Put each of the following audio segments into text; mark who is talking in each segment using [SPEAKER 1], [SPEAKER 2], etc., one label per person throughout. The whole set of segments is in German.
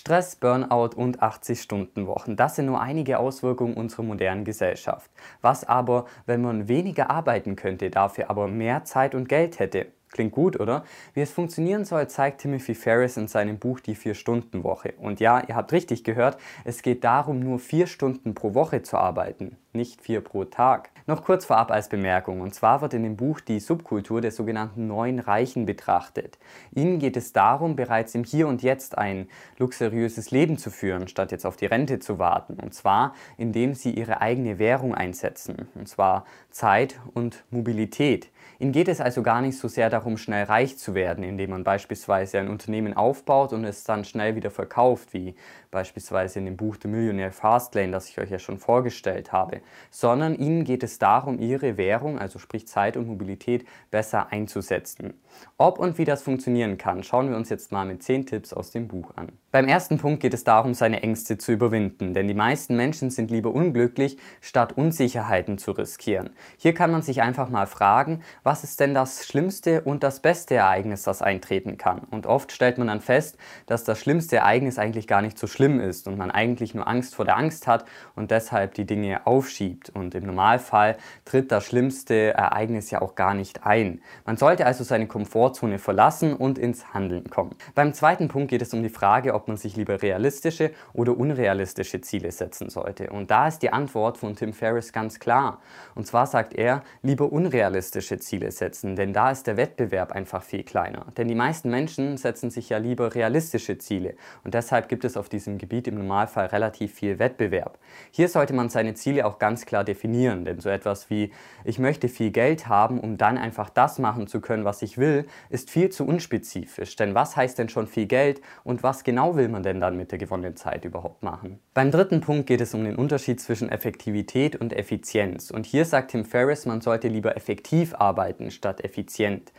[SPEAKER 1] Stress, Burnout und 80-Stunden-Wochen, das sind nur einige Auswirkungen unserer modernen Gesellschaft. Was aber, wenn man weniger arbeiten könnte, dafür aber mehr Zeit und Geld hätte? Klingt gut, oder? Wie es funktionieren soll, zeigt Timothy Ferris in seinem Buch Die Vier-Stunden-Woche. Und ja, ihr habt richtig gehört, es geht darum, nur vier Stunden pro Woche zu arbeiten, nicht vier pro Tag. Noch kurz vorab als Bemerkung, und zwar wird in dem Buch die Subkultur der sogenannten Neuen Reichen betrachtet. Ihnen geht es darum, bereits im Hier und Jetzt ein luxuriöses Leben zu führen, statt jetzt auf die Rente zu warten. Und zwar, indem sie ihre eigene Währung einsetzen, und zwar Zeit und Mobilität. Ihnen geht es also gar nicht so sehr darum, schnell reich zu werden, indem man beispielsweise ein Unternehmen aufbaut und es dann schnell wieder verkauft, wie beispielsweise in dem Buch The Millionaire Fastlane, das ich euch ja schon vorgestellt habe, sondern Ihnen geht es darum, Ihre Währung, also sprich Zeit und Mobilität, besser einzusetzen. Ob und wie das funktionieren kann, schauen wir uns jetzt mal mit 10 Tipps aus dem Buch an. Beim ersten Punkt geht es darum, seine Ängste zu überwinden, denn die meisten Menschen sind lieber unglücklich, statt Unsicherheiten zu riskieren. Hier kann man sich einfach mal fragen, was ist denn das schlimmste und das beste Ereignis, das eintreten kann? Und oft stellt man dann fest, dass das schlimmste Ereignis eigentlich gar nicht so schlimm ist und man eigentlich nur Angst vor der Angst hat und deshalb die Dinge aufschiebt. Und im Normalfall tritt das schlimmste Ereignis ja auch gar nicht ein. Man sollte also seine Komfortzone verlassen und ins Handeln kommen. Beim zweiten Punkt geht es um die Frage, ob man sich lieber realistische oder unrealistische Ziele setzen sollte. Und da ist die Antwort von Tim Ferriss ganz klar. Und zwar sagt er, lieber unrealistische Ziele setzen, denn da ist der Wettbewerb einfach viel kleiner. Denn die meisten Menschen setzen sich ja lieber realistische Ziele. Und deshalb gibt es auf diesem Gebiet im Normalfall relativ viel Wettbewerb. Hier sollte man seine Ziele auch ganz klar definieren, denn so etwas wie, ich möchte viel Geld haben, um dann einfach das machen zu können, was ich will, ist viel zu unspezifisch. Denn was heißt denn schon viel Geld und was genau will man denn dann mit der gewonnenen Zeit überhaupt machen? Beim dritten Punkt geht es um den Unterschied zwischen Effektivität und Effizienz. Und hier sagt Tim Ferriss, man sollte lieber effektiv arbeiten statt effizient.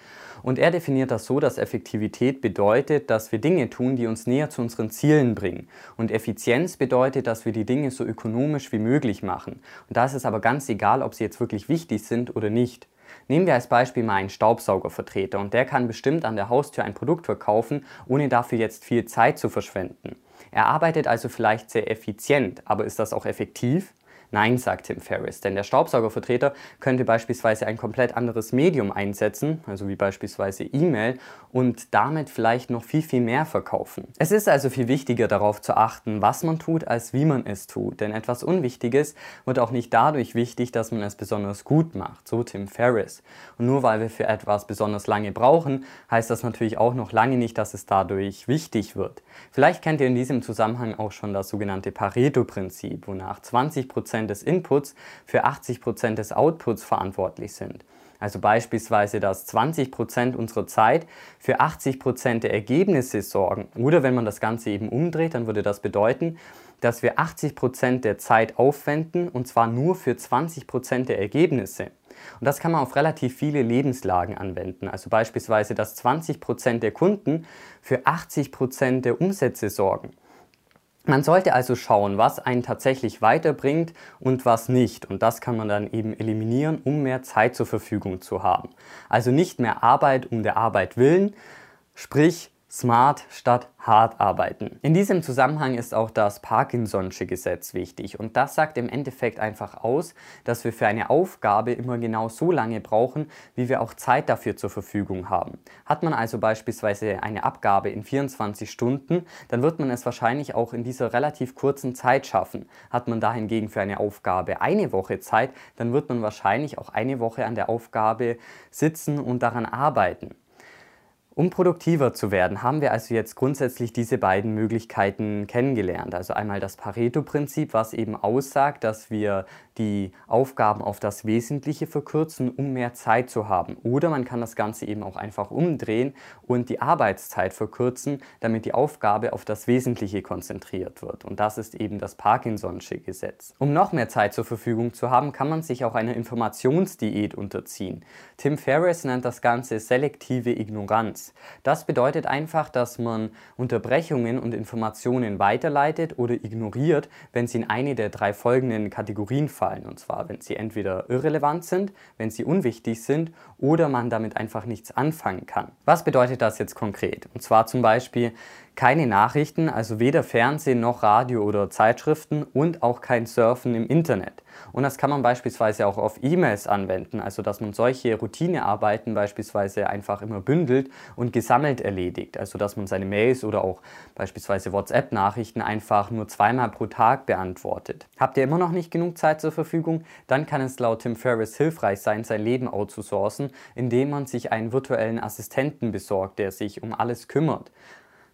[SPEAKER 1] Und er definiert das so, dass Effektivität bedeutet, dass wir Dinge tun, die uns näher zu unseren Zielen bringen. Und Effizienz bedeutet, dass wir die Dinge so ökonomisch wie möglich machen. Und da ist es aber ganz egal, ob sie jetzt wirklich wichtig sind oder nicht. Nehmen wir als Beispiel mal einen Staubsaugervertreter und der kann bestimmt an der Haustür ein Produkt verkaufen, ohne dafür jetzt viel Zeit zu verschwenden. Er arbeitet also vielleicht sehr effizient, aber ist das auch effektiv? Nein, sagt Tim Ferriss, denn der Staubsaugervertreter könnte beispielsweise ein komplett anderes Medium einsetzen, also wie beispielsweise E-Mail, und damit vielleicht noch viel, viel mehr verkaufen. Es ist also viel wichtiger darauf zu achten, was man tut, als wie man es tut, denn etwas Unwichtiges wird auch nicht dadurch wichtig, dass man es besonders gut macht, so Tim Ferriss. Und nur weil wir für etwas besonders lange brauchen, heißt das natürlich auch noch lange nicht, dass es dadurch wichtig wird. Vielleicht kennt ihr in diesem Zusammenhang auch schon das sogenannte Pareto-Prinzip, wonach 20% Prozent des Inputs für 80 Prozent des Outputs verantwortlich sind. Also beispielsweise, dass 20 Prozent unserer Zeit für 80 Prozent der Ergebnisse sorgen. Oder wenn man das Ganze eben umdreht, dann würde das bedeuten, dass wir 80 Prozent der Zeit aufwenden und zwar nur für 20 Prozent der Ergebnisse. Und das kann man auf relativ viele Lebenslagen anwenden. Also beispielsweise, dass 20 Prozent der Kunden für 80 Prozent der Umsätze sorgen. Man sollte also schauen, was einen tatsächlich weiterbringt und was nicht. Und das kann man dann eben eliminieren, um mehr Zeit zur Verfügung zu haben. Also nicht mehr Arbeit um der Arbeit willen, sprich smart statt hart arbeiten. In diesem Zusammenhang ist auch das Parkinson'sche Gesetz wichtig und das sagt im Endeffekt einfach aus, dass wir für eine Aufgabe immer genau so lange brauchen, wie wir auch Zeit dafür zur Verfügung haben. Hat man also beispielsweise eine Abgabe in 24 Stunden, dann wird man es wahrscheinlich auch in dieser relativ kurzen Zeit schaffen. Hat man dahingegen für eine Aufgabe eine Woche Zeit, dann wird man wahrscheinlich auch eine Woche an der Aufgabe sitzen und daran arbeiten. Um produktiver zu werden, haben wir also jetzt grundsätzlich diese beiden Möglichkeiten kennengelernt. Also einmal das Pareto-Prinzip, was eben aussagt, dass wir die Aufgaben auf das Wesentliche verkürzen, um mehr Zeit zu haben. Oder man kann das Ganze eben auch einfach umdrehen und die Arbeitszeit verkürzen, damit die Aufgabe auf das Wesentliche konzentriert wird. Und das ist eben das Parkinson'sche Gesetz. Um noch mehr Zeit zur Verfügung zu haben, kann man sich auch einer Informationsdiät unterziehen. Tim Ferriss nennt das Ganze selektive Ignoranz. Das bedeutet einfach, dass man Unterbrechungen und Informationen weiterleitet oder ignoriert, wenn sie in eine der drei folgenden Kategorien fallen. Und zwar, wenn sie entweder irrelevant sind, wenn sie unwichtig sind oder man damit einfach nichts anfangen kann. Was bedeutet das jetzt konkret? Und zwar zum Beispiel Keine Nachrichten, also weder Fernsehen noch Radio oder Zeitschriften und auch kein Surfen im Internet. Und das kann man beispielsweise auch auf E-Mails anwenden, also dass man solche Routinearbeiten beispielsweise einfach immer bündelt und gesammelt erledigt. Also dass man seine Mails oder auch beispielsweise WhatsApp-Nachrichten einfach nur zweimal pro Tag beantwortet. Habt ihr immer noch nicht genug Zeit zur Verfügung? Dann kann es laut Tim Ferriss hilfreich sein, sein Leben outzusourcen, indem man sich einen virtuellen Assistenten besorgt, der sich um alles kümmert.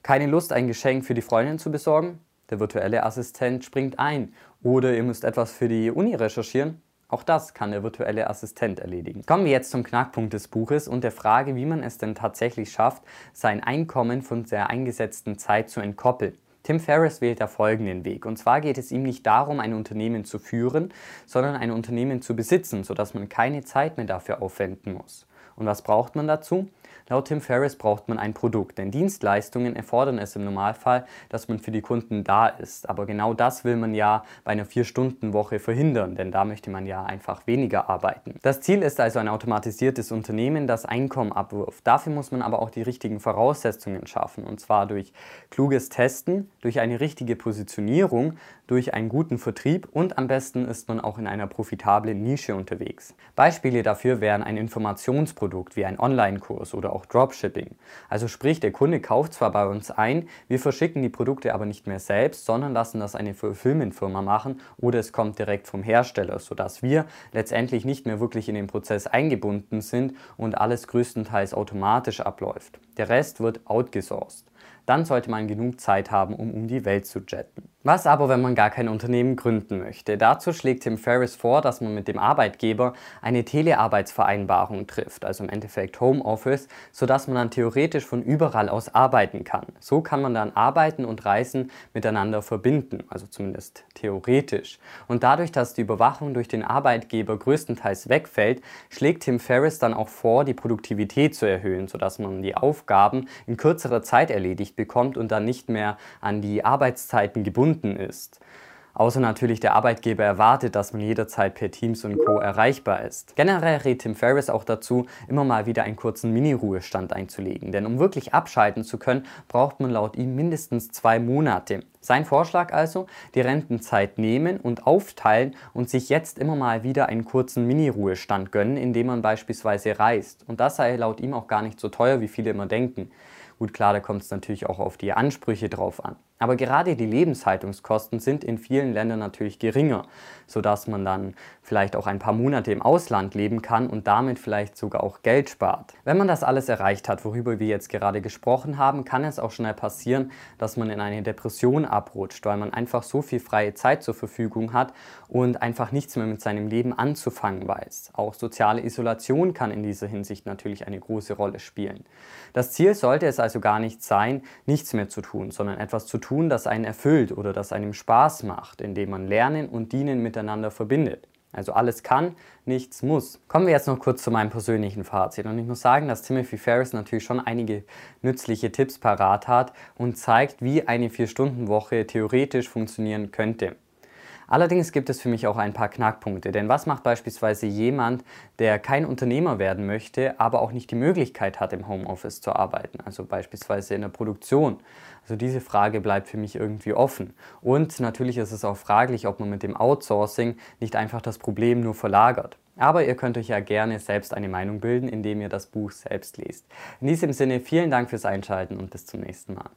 [SPEAKER 1] Keine Lust, ein Geschenk für die Freundin zu besorgen? Der virtuelle Assistent springt ein. Oder ihr müsst etwas für die Uni recherchieren? Auch das kann der virtuelle Assistent erledigen. Kommen wir jetzt zum Knackpunkt des Buches und der Frage, wie man es denn tatsächlich schafft, sein Einkommen von der eingesetzten Zeit zu entkoppeln. Tim Ferriss wählt da folgenden Weg. Und zwar geht es ihm nicht darum, ein Unternehmen zu führen, sondern ein Unternehmen zu besitzen, sodass man keine Zeit mehr dafür aufwenden muss. Und was braucht man dazu? Laut Tim Ferriss braucht man ein Produkt, denn Dienstleistungen erfordern es im Normalfall, dass man für die Kunden da ist. Aber genau das will man ja bei einer 4-Stunden-Woche verhindern, denn da möchte man ja einfach weniger arbeiten. Das Ziel ist also ein automatisiertes Unternehmen, das Einkommen abwirft. Dafür muss man aber auch die richtigen Voraussetzungen schaffen, und zwar durch kluges Testen, durch eine richtige Positionierung, durch einen guten Vertrieb und am besten ist man auch in einer profitablen Nische unterwegs. Beispiele dafür wären ein Informationsprodukt wie ein Online-Kurs oder auch Dropshipping. Also sprich, der Kunde kauft zwar bei uns ein, wir verschicken die Produkte aber nicht mehr selbst, sondern lassen das eine Fulfillment-Firma machen oder es kommt direkt vom Hersteller, sodass wir letztendlich nicht mehr wirklich in den Prozess eingebunden sind und alles größtenteils automatisch abläuft. Der Rest wird outgesourced. Dann sollte man genug Zeit haben, um um die Welt zu jetten. Was aber, wenn man gar kein Unternehmen gründen möchte? Dazu schlägt Tim Ferriss vor, dass man mit dem Arbeitgeber eine Telearbeitsvereinbarung trifft, also im Endeffekt Homeoffice, sodass man dann theoretisch von überall aus arbeiten kann. So kann man dann Arbeiten und Reisen miteinander verbinden, also zumindest theoretisch. Und dadurch, dass die Überwachung durch den Arbeitgeber größtenteils wegfällt, schlägt Tim Ferriss dann auch vor, die Produktivität zu erhöhen, sodass man die Aufgaben in kürzerer Zeit erledigt bekommt und dann nicht mehr an die Arbeitszeiten gebunden gebunden ist. Außer natürlich der Arbeitgeber erwartet, dass man jederzeit per Teams und Co. erreichbar ist. Generell rät Tim Ferriss auch dazu, immer mal wieder einen kurzen Mini-Ruhestand einzulegen. Denn um wirklich abschalten zu können, braucht man laut ihm mindestens zwei Monate. Sein Vorschlag also, die Rentenzeit nehmen und aufteilen und sich jetzt immer mal wieder einen kurzen Mini-Ruhestand gönnen, indem man beispielsweise reist. Und das sei laut ihm auch gar nicht so teuer, wie viele immer denken. Gut, klar, da kommt es natürlich auch auf die Ansprüche drauf an. Aber gerade die Lebenshaltungskosten sind in vielen Ländern natürlich geringer, sodass man dann vielleicht auch ein paar Monate im Ausland leben kann und damit vielleicht sogar auch Geld spart. Wenn man das alles erreicht hat, worüber wir jetzt gerade gesprochen haben, kann es auch schnell passieren, dass man in eine Depression abrutscht, weil man einfach so viel freie Zeit zur Verfügung hat und einfach nichts mehr mit seinem Leben anzufangen weiß. Auch soziale Isolation kann in dieser Hinsicht natürlich eine große Rolle spielen. Das Ziel sollte es also gar nicht sein, nichts mehr zu tun, sondern etwas zu tun, tun, das einen erfüllt oder das einem Spaß macht, indem man Lernen und Dienen miteinander verbindet. Also alles kann, nichts muss. Kommen wir jetzt noch kurz zu meinem persönlichen Fazit. Und ich muss sagen, dass Timothy Ferris natürlich schon einige nützliche Tipps parat hat und zeigt, wie eine 4-Stunden-Woche theoretisch funktionieren könnte. Allerdings gibt es für mich auch ein paar Knackpunkte, denn was macht beispielsweise jemand, der kein Unternehmer werden möchte, aber auch nicht die Möglichkeit hat, im Homeoffice zu arbeiten, also beispielsweise in der Produktion? Also diese Frage bleibt für mich irgendwie offen. Und natürlich ist es auch fraglich, ob man mit dem Outsourcing nicht einfach das Problem nur verlagert. Aber ihr könnt euch ja gerne selbst eine Meinung bilden, indem ihr das Buch selbst lest. In diesem Sinne vielen Dank fürs Einschalten und bis zum nächsten Mal.